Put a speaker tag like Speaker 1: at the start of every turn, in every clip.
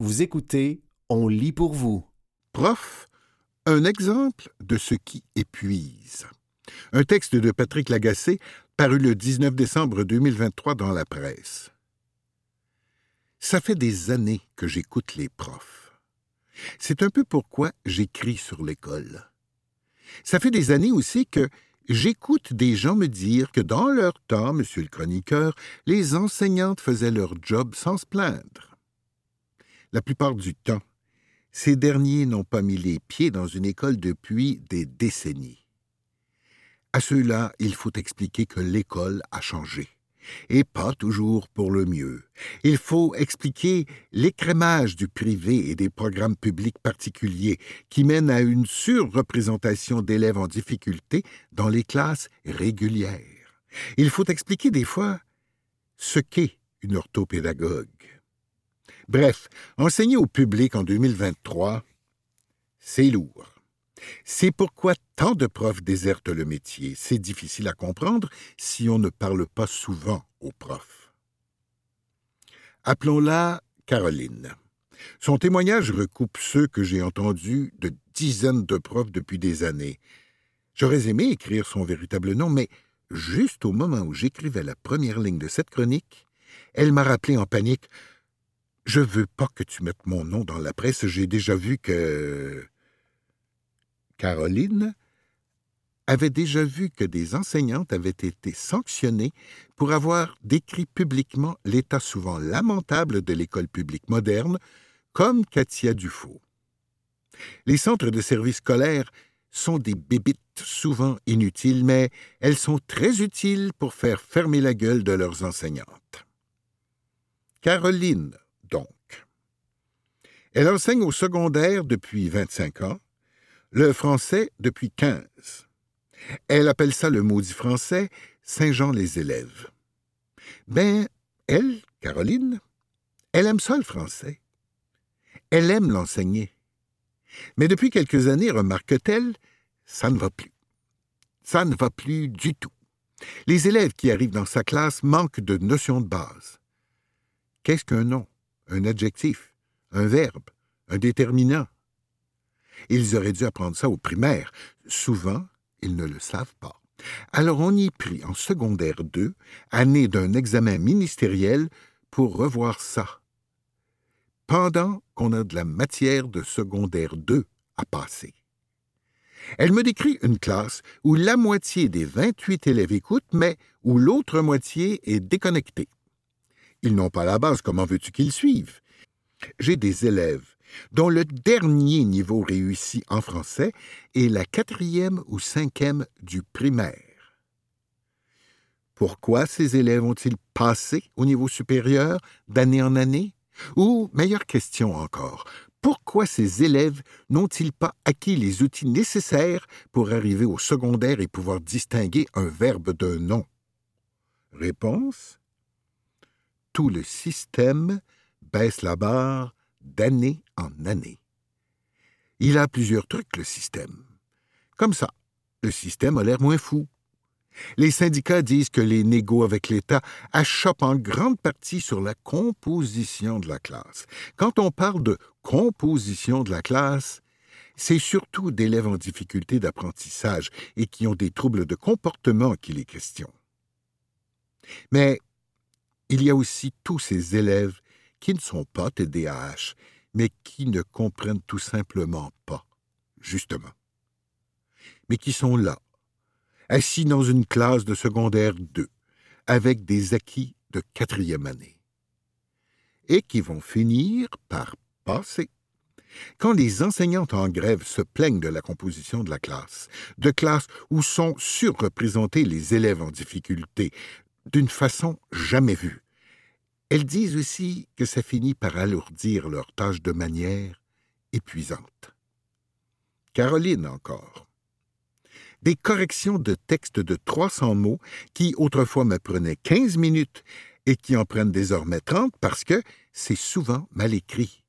Speaker 1: Vous écoutez On lit pour vous.
Speaker 2: Prof, un exemple de ce qui épuise. Un texte de Patrick Lagacé paru le 19 décembre 2023 dans la presse. Ça fait des années que j'écoute les profs. C'est un peu pourquoi j'écris sur l'école. Ça fait des années aussi que j'écoute des gens me dire que dans leur temps, monsieur le chroniqueur, les enseignantes faisaient leur job sans se plaindre. La plupart du temps, ces derniers n'ont pas mis les pieds dans une école depuis des décennies. À ceux-là, il faut expliquer que l'école a changé, et pas toujours pour le mieux. Il faut expliquer l'écrémage du privé et des programmes publics particuliers qui mènent à une surreprésentation d'élèves en difficulté dans les classes régulières. Il faut expliquer des fois ce qu'est une orthopédagogue. Bref, enseigner au public en 2023, c'est lourd. C'est pourquoi tant de profs désertent le métier. C'est difficile à comprendre si on ne parle pas souvent aux profs. Appelons-la Caroline. Son témoignage recoupe ceux que j'ai entendus de dizaines de profs depuis des années. J'aurais aimé écrire son véritable nom, mais juste au moment où j'écrivais la première ligne de cette chronique, elle m'a rappelé en panique Je veux pas que tu mettes mon nom dans la presse, j'ai déjà vu que. Caroline avait déjà vu que des enseignantes avaient été sanctionnées pour avoir décrit publiquement l'état souvent lamentable de l'école publique moderne, comme Katia Dufault. Les centres de services scolaires sont des bébites souvent inutiles, mais elles sont très utiles pour faire fermer la gueule de leurs enseignantes. Caroline. Elle enseigne au secondaire depuis 25 ans, le français depuis 15. Elle appelle ça le maudit français Saint-Jean les élèves. Ben, elle, Caroline, elle aime ça le français. Elle aime l'enseigner. Mais depuis quelques années, remarque-t-elle, ça ne va plus. Ça ne va plus du tout. Les élèves qui arrivent dans sa classe manquent de notions de base. Qu'est-ce qu'un nom, un adjectif, un verbe, un déterminant? Ils auraient dû apprendre ça au primaire. Souvent, ils ne le savent pas. Alors on y prit en secondaire 2, année d'un examen ministériel, pour revoir ça. Pendant qu'on a de la matière de secondaire 2 à passer. Elle me décrit une classe où la moitié des 28 élèves écoutent, mais où l'autre moitié est déconnectée. Ils n'ont pas la base, comment veux-tu qu'ils suivent? J'ai des élèves dont le dernier niveau réussi en français est la quatrième ou cinquième du primaire. Pourquoi ces élèves ont-ils passé au niveau supérieur d'année en année? Ou, meilleure question encore, pourquoi ces élèves n'ont-ils pas acquis les outils nécessaires pour arriver au secondaire et pouvoir distinguer un verbe d'un nom? Réponse Tout le système baisse la barre d'année en année. Il a plusieurs trucs, le système. Comme ça, le système a l'air moins fou. Les syndicats disent que les négos avec l'État achoppent en grande partie sur la composition de la classe. Quand on parle de composition de la classe, c'est surtout d'élèves en difficulté d'apprentissage et qui ont des troubles de comportement qu'il est question. Mais il y a aussi tous ces élèves qui ne sont pas TDAH, mais qui ne comprennent tout simplement pas, justement. Mais qui sont là, assis dans une classe de secondaire 2, avec des acquis de quatrième année, et qui vont finir par passer. Quand les enseignantes en grève se plaignent de la composition de la classe, de classe où sont surreprésentés les élèves en difficulté, d'une façon jamais vue, elles disent aussi que ça finit par alourdir leurs tâches de manière épuisante. Caroline encore. Des corrections de textes de 300 mots qui autrefois me prenaient 15 minutes et qui en prennent désormais 30 parce que c'est souvent mal écrit.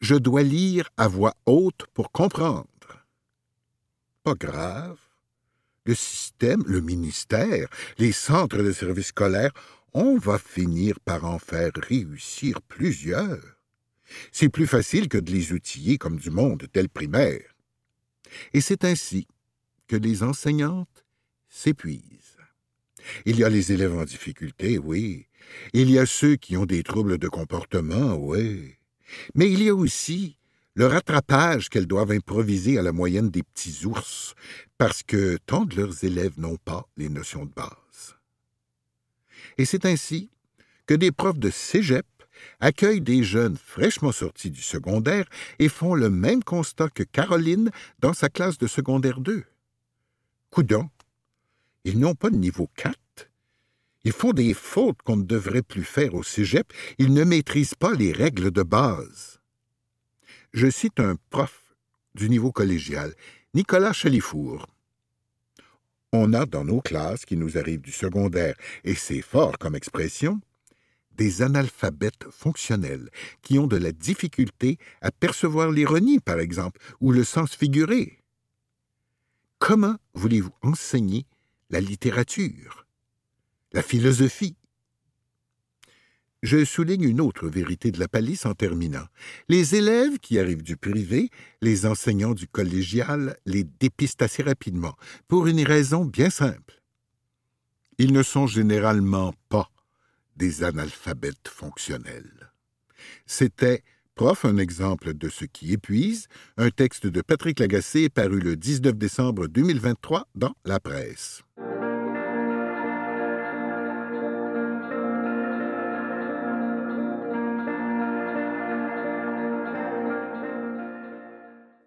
Speaker 2: Je dois lire à voix haute pour comprendre. Pas grave. Le système, le ministère, les centres de services scolaires on va finir par en faire réussir plusieurs. C'est plus facile que de les outiller comme du monde tel primaire. Et c'est ainsi que les enseignantes s'épuisent. Il y a les élèves en difficulté, oui. Il y a ceux qui ont des troubles de comportement, oui. Mais il y a aussi le rattrapage qu'elles doivent improviser à la moyenne des petits ours, parce que tant de leurs élèves n'ont pas les notions de base. Et c'est ainsi que des profs de cégep accueillent des jeunes fraîchement sortis du secondaire et font le même constat que Caroline dans sa classe de secondaire 2. Coudon, ils n'ont pas de niveau 4. Ils font des fautes qu'on ne devrait plus faire au cégep. Ils ne maîtrisent pas les règles de base. Je cite un prof du niveau collégial, Nicolas Chalifour. On a dans nos classes qui nous arrivent du secondaire, et c'est fort comme expression, des analphabètes fonctionnels qui ont de la difficulté à percevoir l'ironie, par exemple, ou le sens figuré. Comment voulez-vous enseigner la littérature, la philosophie Je souligne une autre vérité de la palisse en terminant. Les élèves qui arrivent du privé, les enseignants du collégial les dépistent assez rapidement, pour une raison bien simple. Ils ne sont généralement pas des analphabètes fonctionnels. C'était Prof, un exemple de ce qui épuise, un texte de Patrick Lagacé paru le 19 décembre 2023 dans La Presse.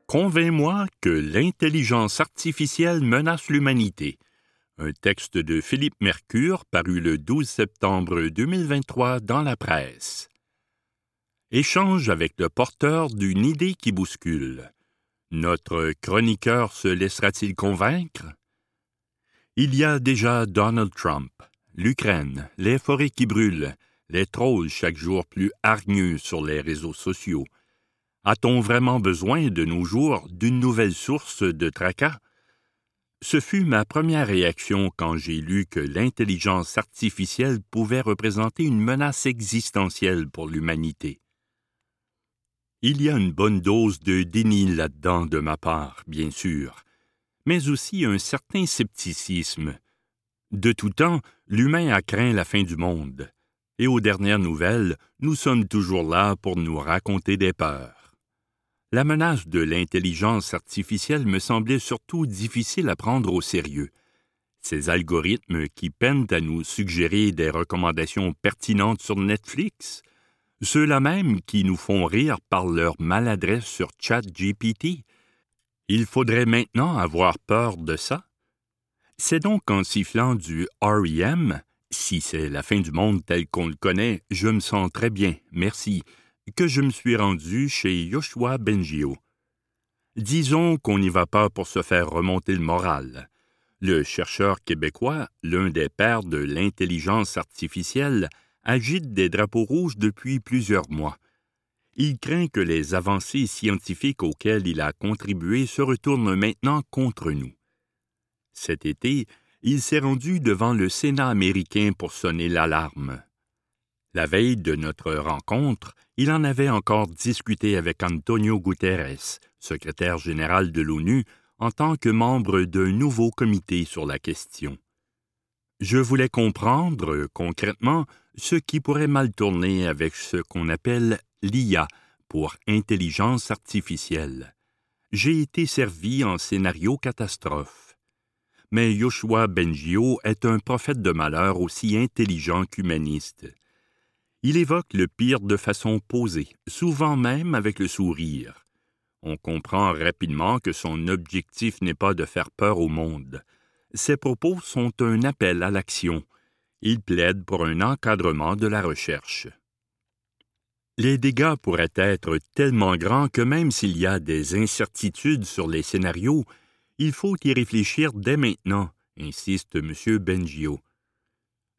Speaker 3: Convainc-moi que l'intelligence artificielle menace l'humanité. Un texte de Philippe Mercure paru le 12 septembre 2023 dans la presse échange avec le porteur d'une idée qui bouscule. Notre chroniqueur se laissera-t-il convaincre? Il y a déjà Donald Trump, l'Ukraine, les forêts qui brûlent, les trolls chaque jour plus hargneux sur les réseaux sociaux. A-t-on vraiment besoin de nos jours d'une nouvelle source de tracas? Ce fut ma première réaction quand j'ai lu que l'intelligence artificielle pouvait représenter une menace existentielle pour l'humanité. Il y a une bonne dose de déni là-dedans de ma part, bien sûr, mais aussi un certain scepticisme. De tout temps, l'humain a craint la fin du monde, et aux dernières nouvelles, nous sommes toujours là pour nous raconter des peurs. La menace de l'intelligence artificielle me semblait surtout difficile à prendre au sérieux. Ces algorithmes qui peinent à nous suggérer des recommandations pertinentes sur Netflix, ceux-là même qui nous font rire par leur maladresse sur ChatGPT. Il faudrait maintenant avoir peur de ça? C'est donc en sifflant du REM, si c'est la fin du monde tel qu'on le connaît, je me sens très bien, merci, que je me suis rendu chez Yoshua Bengio. Disons qu'on n'y va pas pour se faire remonter le moral. Le chercheur québécois, l'un des pères de l'intelligence artificielle, agite des drapeaux rouges depuis plusieurs mois. Il craint que les avancées scientifiques auxquelles il a contribué se retournent maintenant contre nous. Cet été, il s'est rendu devant le Sénat américain pour sonner l'alarme. La veille de notre rencontre, il en avait encore discuté avec Antonio Guterres, secrétaire général de l'ONU, en tant que membre d'un nouveau comité sur la question. Je voulais comprendre, concrètement, ce qui pourrait mal tourner avec ce qu'on appelle l'IA pour intelligence artificielle. J'ai été servi en scénario catastrophe. Mais Yoshua Bengio est un prophète de malheur aussi intelligent qu'humaniste. Il évoque le pire de façon posée, souvent même avec le sourire. On comprend rapidement que son objectif n'est pas de faire peur au monde. Ses propos sont un appel à l'action, il plaide pour un encadrement de la recherche. Les dégâts pourraient être tellement grands que même s'il y a des incertitudes sur les scénarios, il faut y réfléchir dès maintenant, insiste M. Bengio.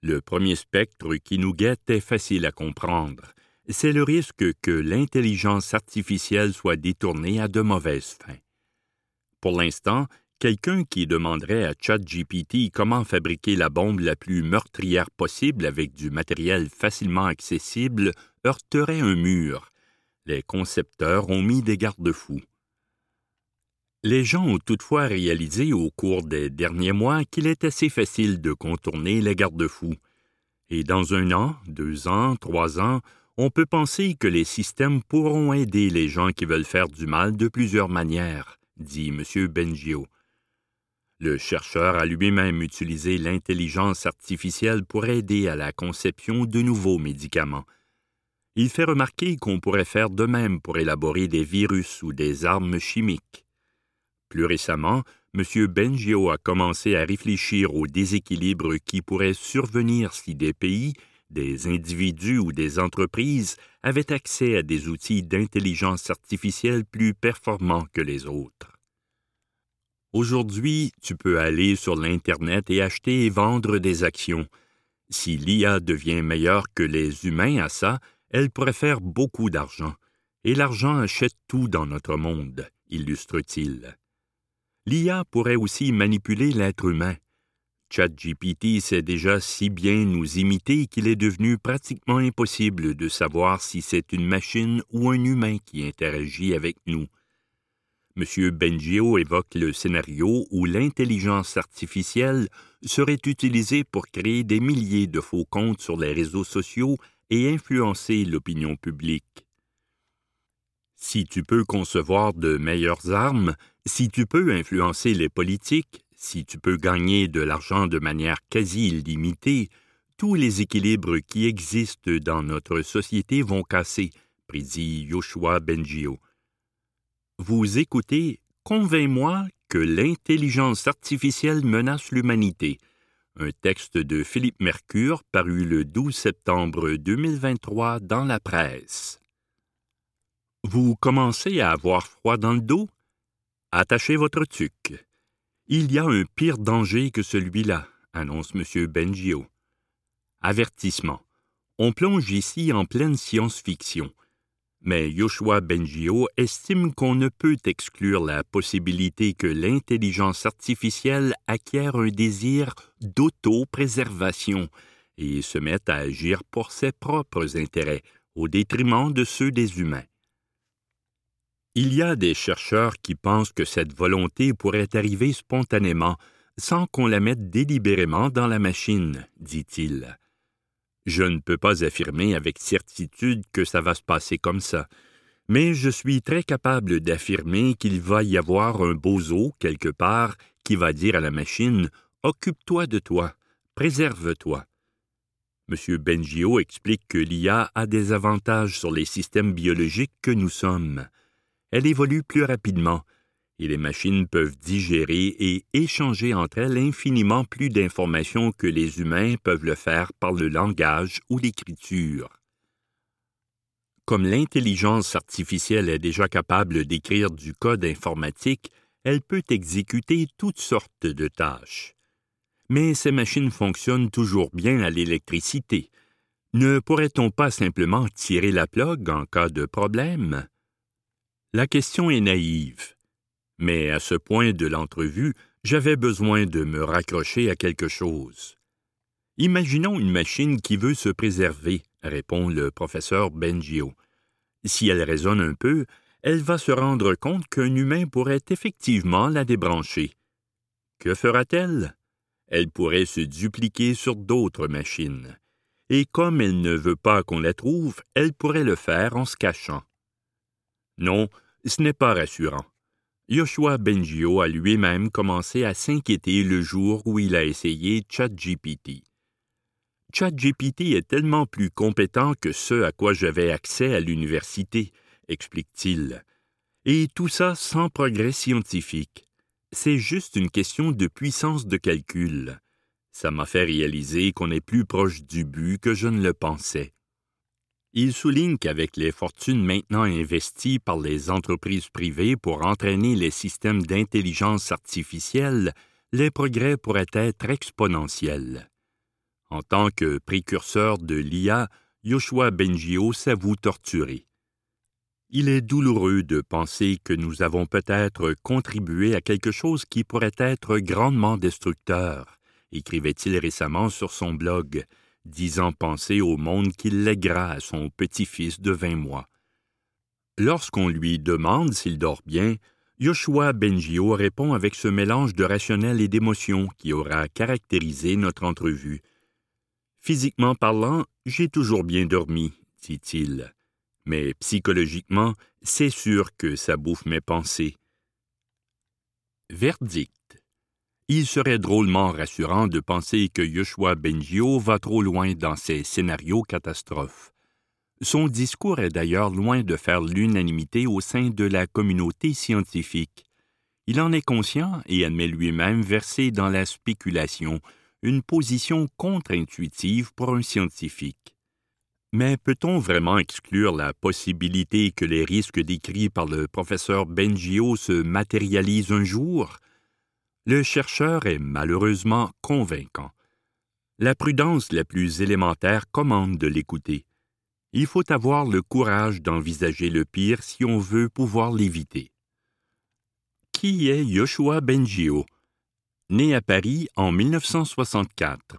Speaker 3: Le premier spectre qui nous guette est facile à comprendre. C'est le risque que l'intelligence artificielle soit détournée à de mauvaises fins. Pour l'instant, Quelqu'un qui demanderait à ChatGPT comment fabriquer la bombe la plus meurtrière possible avec du matériel facilement accessible heurterait un mur. les concepteurs ont mis des garde-fous. Les gens ont toutefois réalisé au cours des derniers mois qu'il est assez facile de contourner les garde-fous. Et dans un an, deux ans, trois ans, on peut penser que les systèmes pourront aider les gens qui veulent faire du mal de plusieurs manières, dit M. Bengio. Le chercheur a lui-même utilisé l'intelligence artificielle pour aider à la conception de nouveaux médicaments. Il fait remarquer qu'on pourrait faire de même pour élaborer des virus ou des armes chimiques. Plus récemment, M. Bengio a commencé à réfléchir aux déséquilibres qui pourraient survenir si des pays, des individus ou des entreprises avaient accès à des outils d'intelligence artificielle plus performants que les autres. Aujourd'hui, tu peux aller sur l'Internet et acheter et vendre des actions. Si l'IA devient meilleure que les humains à ça, elle pourrait faire beaucoup d'argent. Et l'argent achète tout dans notre monde, illustre-t-il. L'IA pourrait aussi manipuler l'être humain. ChatGPT sait déjà si bien nous imiter qu'il est devenu pratiquement impossible de savoir si c'est une machine ou un humain qui interagit avec nous. M. Bengio évoque le scénario où l'intelligence artificielle serait utilisée pour créer des milliers de faux comptes sur les réseaux sociaux et influencer l'opinion publique. Si tu peux concevoir de meilleures armes, si tu peux influencer les politiques, si tu peux gagner de l'argent de manière quasi illimitée, tous les équilibres qui existent dans notre société vont casser, prédit Yoshua Bengio. Vous écoutez Convainc-moi que l'intelligence artificielle menace l'humanité. Un texte de Philippe Mercure paru le 12 septembre 2023 dans la presse. Vous commencez à avoir froid dans le dos? Attachez votre tuque. Il y a un pire danger que celui-là, annonce M. Bengio. Avertissement. On plonge ici en pleine science-fiction. Mais Joshua Bengio estime qu'on ne peut exclure la possibilité que l'intelligence artificielle acquiert un désir d'auto-préservation et se mette à agir pour ses propres intérêts, au détriment de ceux des humains. Il y a des chercheurs qui pensent que cette volonté pourrait arriver spontanément, sans qu'on la mette délibérément dans la machine, dit-il. Je ne peux pas affirmer avec certitude que ça va se passer comme ça, mais je suis très capable d'affirmer qu'il va y avoir un bozo quelque part qui va dire à la machine Occupe-toi de toi, préserve-toi. M. Bengio explique que l'IA a des avantages sur les systèmes biologiques que nous sommes elle évolue plus rapidement, et les machines peuvent digérer et échanger entre elles infiniment plus d'informations que les humains peuvent le faire par le langage ou l'écriture. Comme l'intelligence artificielle est déjà capable d'écrire du code informatique, elle peut exécuter toutes sortes de tâches. Mais ces machines fonctionnent toujours bien à l'électricité. Ne pourrait-on pas simplement tirer la plug en cas de problème? La question est naïve, mais à ce point de l'entrevue, j'avais besoin de me raccrocher à quelque chose. Imaginons une machine qui veut se préserver, répond le professeur Bengio. Si elle raisonne un peu, elle va se rendre compte qu'un humain pourrait effectivement la débrancher. Que fera-t-elle? Elle pourrait se dupliquer sur d'autres machines. Et comme elle ne veut pas qu'on la trouve, elle pourrait le faire en se cachant. Non, ce n'est pas rassurant. Joshua Bengio a lui-même commencé à s'inquiéter le jour où il a essayé ChatGPT. ChatGPT est tellement plus compétent que ce à quoi j'avais accès à l'université, explique-t-il. Et tout ça sans progrès scientifique. C'est juste une question de puissance de calcul. Ça m'a fait réaliser qu'on est plus proche du but que je ne le pensais. Il souligne qu'avec les fortunes maintenant investies par les entreprises privées pour entraîner les systèmes d'intelligence artificielle, les progrès pourraient être exponentiels. En tant que précurseur de l'IA, Yoshua Bengio s'avoue torturé. Il est douloureux de penser que nous avons peut-être contribué à quelque chose qui pourrait être grandement destructeur, écrivait-il récemment sur son blog, disant penser au monde qu'il lèguera à son petit-fils de vingt mois. Lorsqu'on lui demande s'il dort bien, Yoshua Bengio répond avec ce mélange de rationnel et d'émotion qui aura caractérisé notre entrevue. Physiquement parlant, j'ai toujours bien dormi, dit-il. Mais psychologiquement, c'est sûr que ça bouffe mes pensées. Verdict. Il serait drôlement rassurant de penser que Yoshua Bengio va trop loin dans ses scénarios catastrophes. Son discours est d'ailleurs loin de faire l'unanimité au sein de la communauté scientifique. Il en est conscient et admet lui-même verser dans la spéculation, une position contre-intuitive pour un scientifique. Mais peut-on vraiment exclure la possibilité que les risques décrits par le professeur Bengio se matérialisent un jour? Le chercheur est malheureusement convaincant. La prudence la plus élémentaire commande de l'écouter. Il faut avoir le courage d'envisager le pire si on veut pouvoir l'éviter. Qui est Yoshua Bengio? Né à Paris en 1964.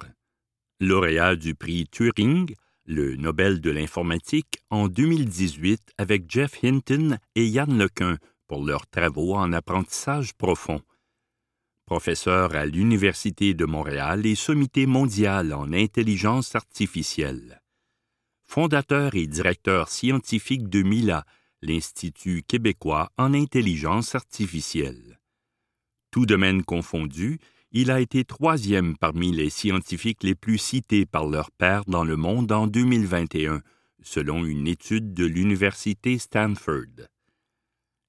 Speaker 3: Lauréat du prix Turing, le Nobel de l'informatique, en 2018 avec Jeff Hinton et Yann Lequin pour leurs travaux en apprentissage profond. Professeur à l'Université de Montréal et sommité mondial en intelligence artificielle fondateur et directeur scientifique de MILA, l'Institut québécois en intelligence artificielle. Tout domaine confondu, il a été troisième parmi les scientifiques les plus cités par leur père dans le monde en 2021, selon une étude de l'Université Stanford.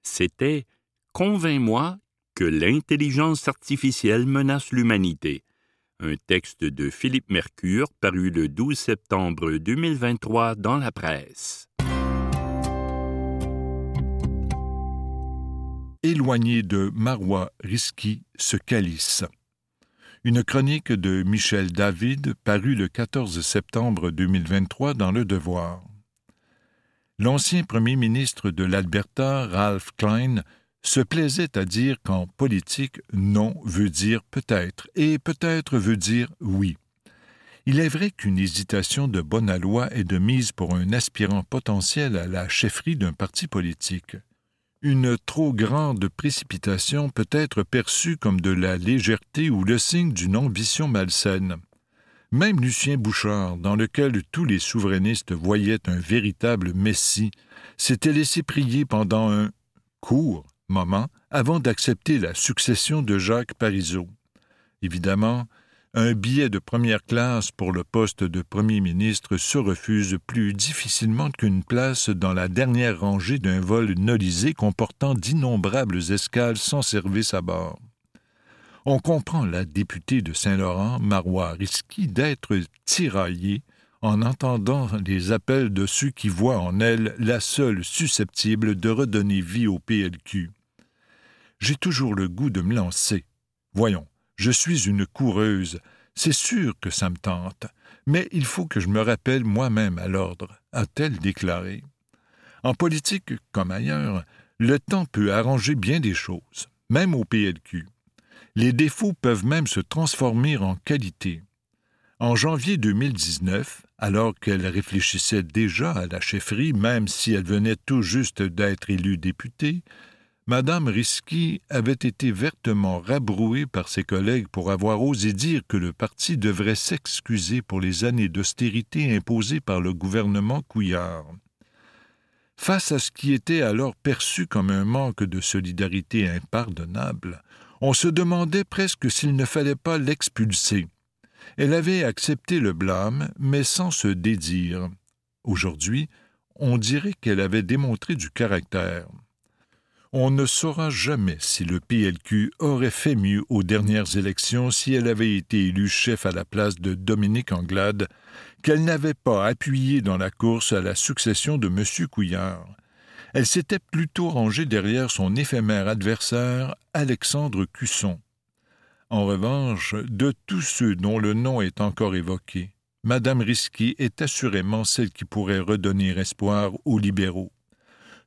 Speaker 3: C'était Convainc-moi que l'intelligence artificielle menace l'humanité un texte de Philippe Mercure paru le 12 septembre 2023 dans la presse.
Speaker 4: Éloigné de Marois Risky, ce calice. Une chronique de Michel David parue le 14 septembre 2023 dans Le Devoir. L'ancien premier ministre de l'Alberta, Ralph Klein, se plaisait à dire qu'en politique, non veut dire peut-être et peut-être veut dire oui. Il est vrai qu'une hésitation de bonne aloi est de mise pour un aspirant potentiel à la chefferie d'un parti politique. Une trop grande précipitation peut être perçue comme de la légèreté ou le signe d'une ambition malsaine. Même Lucien Bouchard, dans lequel tous les souverainistes voyaient un véritable messie, s'était laissé prier pendant un court moment avant d'accepter la succession de Jacques Parizeau. Évidemment, un billet de première classe pour le poste de Premier ministre se refuse plus difficilement qu'une place dans la dernière rangée d'un vol nolisé comportant d'innombrables escales sans service à bord. On comprend la députée de Saint-Laurent, Marois Risky, d'être tiraillée en entendant les appels de ceux qui voient en elle la seule susceptible de redonner vie au PLQ. J'ai toujours le goût de me lancer. Voyons, je suis une coureuse, c'est sûr que ça me tente, mais il faut que je me rappelle moi-même à l'ordre, a-t-elle déclaré. En politique comme ailleurs, le temps peut arranger bien des choses, même au PLQ. Les défauts peuvent même se transformer en qualité. En janvier 2019, alors qu'elle réfléchissait déjà à la chefferie, même si elle venait tout juste d'être élue députée, Madame Risky avait été vertement rabrouée par ses collègues pour avoir osé dire que le parti devrait s'excuser pour les années d'austérité imposées par le gouvernement Couillard. Face à ce qui était alors perçu comme un manque de solidarité impardonnable, on se demandait presque s'il ne fallait pas l'expulser. Elle avait accepté le blâme, mais sans se dédire. Aujourd'hui, on dirait qu'elle avait démontré du caractère. On ne saura jamais si le PLQ aurait fait mieux aux dernières élections si elle avait été élue chef à la place de Dominique Anglade, qu'elle n'avait pas appuyé dans la course à la succession de M. Couillard. Elle s'était plutôt rangée derrière son éphémère adversaire, Alexandre Cusson. En revanche, de tous ceux dont le nom est encore évoqué, Madame Risky est assurément celle qui pourrait redonner espoir aux libéraux.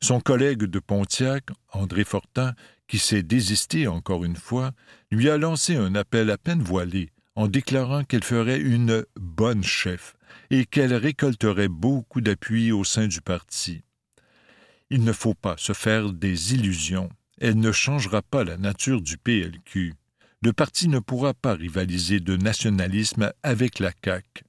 Speaker 4: Son collègue de Pontiac, André Fortin, qui s'est désisté encore une fois, lui a lancé un appel à peine voilé en déclarant qu'elle ferait une bonne chef et qu'elle récolterait beaucoup d'appui au sein du parti. Il ne faut pas se faire des illusions. Elle ne changera pas la nature du PLQ. Le parti ne pourra pas rivaliser de nationalisme avec la CAQ.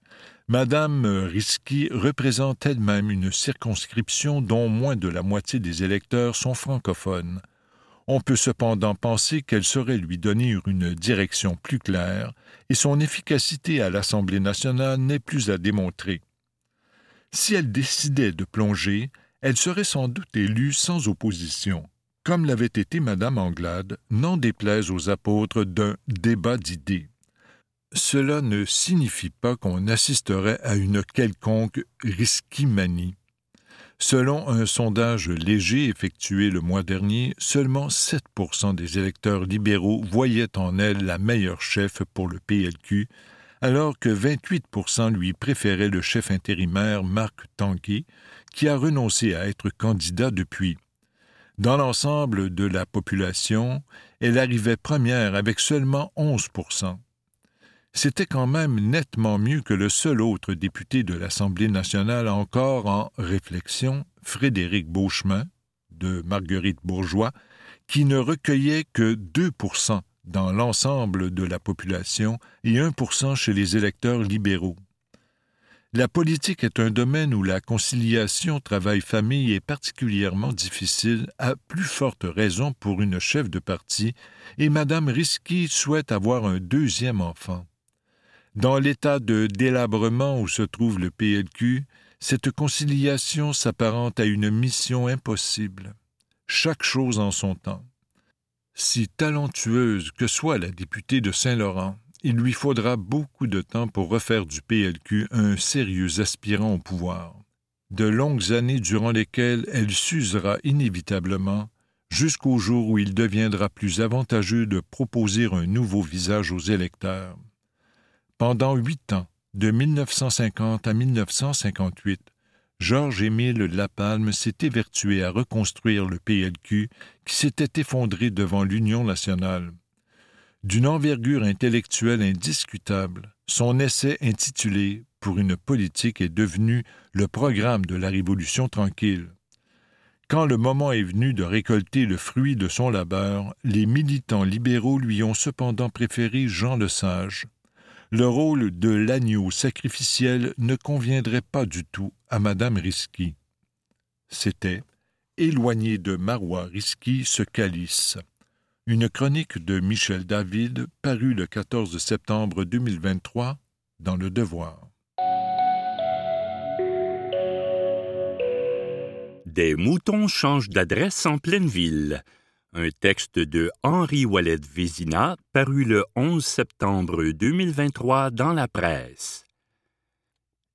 Speaker 4: Madame Risky représente elle-même une circonscription dont moins de la moitié des électeurs sont francophones. On peut cependant penser qu'elle saurait lui donner une direction plus claire, et son efficacité à l'Assemblée nationale n'est plus à démontrer. Si elle décidait de plonger, elle serait sans doute élue sans opposition, comme l'avait été Madame Anglade, n'en déplaise aux apôtres d'un débat d'idées. Cela ne signifie pas qu'on assisterait à une quelconque risquimanie. Selon un sondage léger effectué le mois dernier, seulement 7% des électeurs libéraux voyaient en elle la meilleure chef pour le PLQ, alors que 28% lui préféraient le chef intérimaire Marc Tanguay, qui a renoncé à être candidat depuis. Dans l'ensemble de la population, elle arrivait première avec seulement 11 c'était quand même nettement mieux que le seul autre député de l'Assemblée nationale encore en réflexion, Frédéric Beauchemin, de Marguerite Bourgeois, qui ne recueillait que 2% dans l'ensemble de la population et 1% chez les électeurs libéraux. La politique est un domaine où la conciliation travail-famille est particulièrement difficile, à plus forte raison pour une chef de parti, et Mme Risky souhaite avoir un deuxième enfant. Dans l'état de délabrement où se trouve le PLQ, cette conciliation s'apparente à une mission impossible. Chaque chose en son temps. Si talentueuse que soit la députée de Saint-Laurent, il lui faudra beaucoup de temps pour refaire du PLQ un sérieux aspirant au pouvoir. De longues années durant lesquelles elle s'usera inévitablement jusqu'au jour où il deviendra plus avantageux de proposer un nouveau visage aux électeurs. Pendant huit ans, de 1950 à 1958, Georges-Émile Lapalme s'est évertué à reconstruire le PLQ qui s'était effondré devant l'Union nationale. D'une envergure intellectuelle indiscutable, son essai intitulé Pour une politique est devenu le programme de la Révolution tranquille. Quand le moment est venu de récolter le fruit de son labeur, les militants libéraux lui ont cependant préféré Jean Lesage, le rôle de l'agneau sacrificiel ne conviendrait pas du tout à Madame Risky. C'était Éloigné de Marois Risky ce calice. Une chronique de Michel David parue le 14 septembre 2023 dans Le Devoir.
Speaker 3: Des moutons changent d'adresse en pleine ville un texte de Henri Wallet Vézina paru le 11 septembre 2023 dans la presse.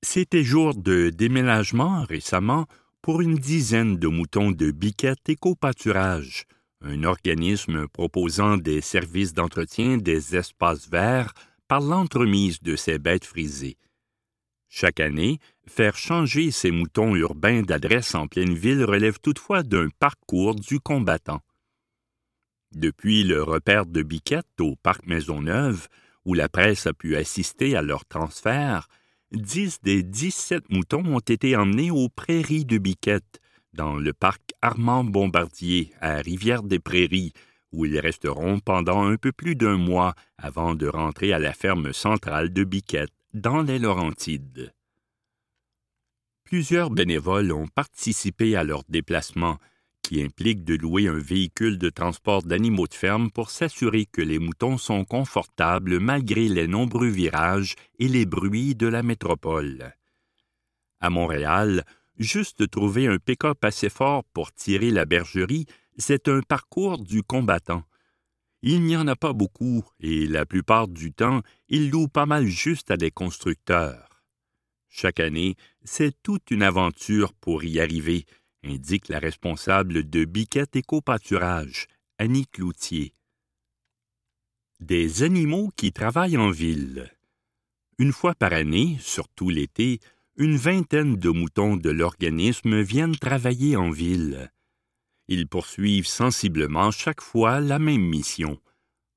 Speaker 3: C'était jour de déménagement récemment pour une dizaine de moutons de Biquette Éco-Pâturage, un organisme proposant des services d'entretien des espaces verts par l'entremise de ces bêtes frisées. Chaque année, faire changer ces moutons urbains d'adresse en pleine ville relève toutefois d'un parcours du combattant. Depuis le repère de Biquette au parc Maisonneuve, où la presse a pu assister à leur transfert, dix des dix-sept moutons ont été emmenés aux prairies de Biquette, dans le parc Armand Bombardier à Rivière-des-Prairies, où ils resteront pendant un peu plus d'un mois avant de rentrer à la ferme centrale de Biquette, dans les Laurentides. Plusieurs bénévoles ont participé à leur déplacement qui implique de louer un véhicule de transport d'animaux de ferme pour s'assurer que les moutons sont confortables malgré les nombreux virages et les bruits de la métropole. À Montréal, juste trouver un pick-up assez fort pour tirer la bergerie, c'est un parcours du combattant. Il n'y en a pas beaucoup, et la plupart du temps, ils louent pas mal juste à des constructeurs. Chaque année, c'est toute une aventure pour y arriver, indique la responsable de Biquette Éco-Pâturage, Annie Cloutier. Des animaux qui travaillent en ville. Une fois par année, surtout l'été, une vingtaine de moutons de l'organisme viennent travailler en ville. Ils poursuivent sensiblement chaque fois la même mission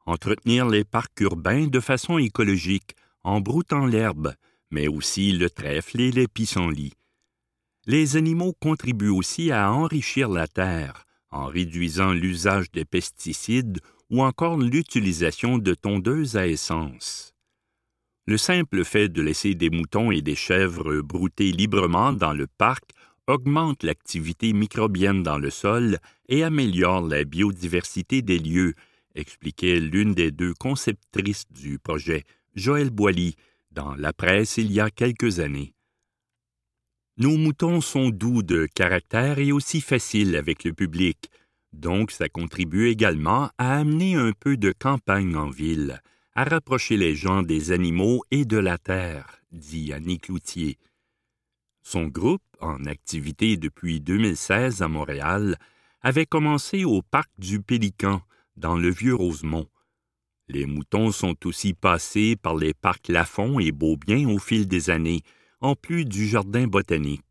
Speaker 3: entretenir les parcs urbains de façon écologique, en broutant l'herbe, mais aussi le trèfle et les pissenlits Les animaux contribuent aussi à enrichir la terre en réduisant l'usage des pesticides ou encore l'utilisation de tondeuses à essence. Le simple fait de laisser des moutons et des chèvres brouter librement dans le parc augmente l'activité microbienne dans le sol et améliore la biodiversité des lieux, expliquait l'une des deux conceptrices du projet, Joël Boilly, dans la presse il y a quelques années. Nos moutons sont doux de caractère et aussi faciles avec le public, donc ça contribue également à amener un peu de campagne en ville, à rapprocher les gens des animaux et de la terre, dit Annie Cloutier. Son groupe, en activité depuis 2016 à Montréal, avait commencé au parc du Pélican, dans le Vieux-Rosemont. Les moutons sont aussi passés par les parcs Lafont et Beaubien au fil des années, en plus du jardin botanique.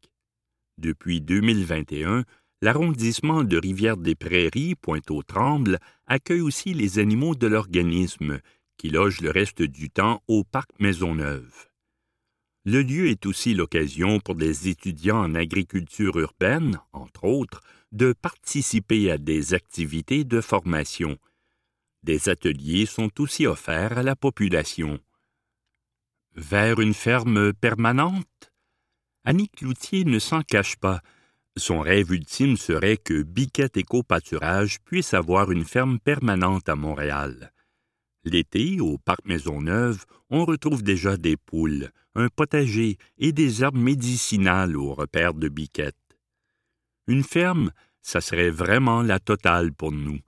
Speaker 3: Depuis 2021, l'arrondissement de Rivière-des-Prairies, Pointe-aux-Trembles, accueille aussi les animaux de l'organisme, qui logent le reste du temps au parc Maisonneuve. Le lieu est aussi l'occasion pour des étudiants en agriculture urbaine, entre autres, de participer à des activités de formation. Des ateliers sont aussi offerts à la population. Vers une ferme permanente? Annie Cloutier ne s'en cache pas. Son rêve ultime serait que Biquette Éco-Pâturage puisse avoir une ferme permanente à Montréal. L'été, au parc Maisonneuve, on retrouve déjà des poules, un potager et des herbes médicinales au repère de Biquette. Une ferme, ça serait vraiment la totale pour nous.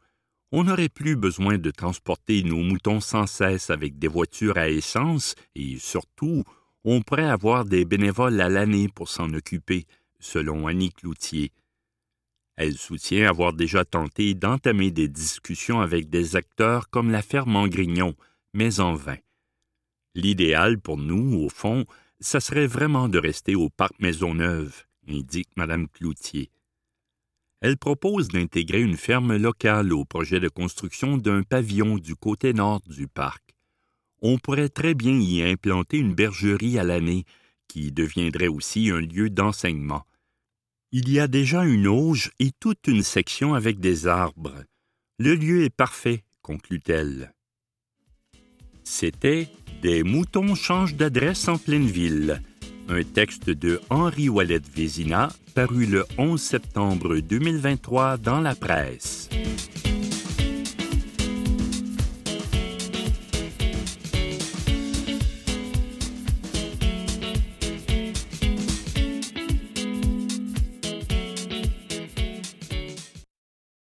Speaker 3: On n'aurait plus besoin de transporter nos moutons sans cesse avec des voitures à essence et surtout, on pourrait avoir des bénévoles à l'année pour s'en occuper, selon Annie Cloutier. Elle soutient avoir déjà tenté d'entamer des discussions avec des acteurs comme la ferme en Grignon, mais en vain. L'idéal pour nous, au fond, ça serait vraiment de rester au parc Maisonneuve, indique Mme Cloutier. Elle propose d'intégrer une ferme locale au projet de construction d'un pavillon du côté nord du parc. On pourrait très bien y implanter une bergerie à l'année, qui deviendrait aussi un lieu d'enseignement. Il y a déjà une auge et toute une section avec des arbres. Le lieu est parfait, conclut-elle. C'était Des moutons changent d'adresse en pleine ville un texte de Henri Wallet Vézina paru le 11 septembre 2023 dans la presse.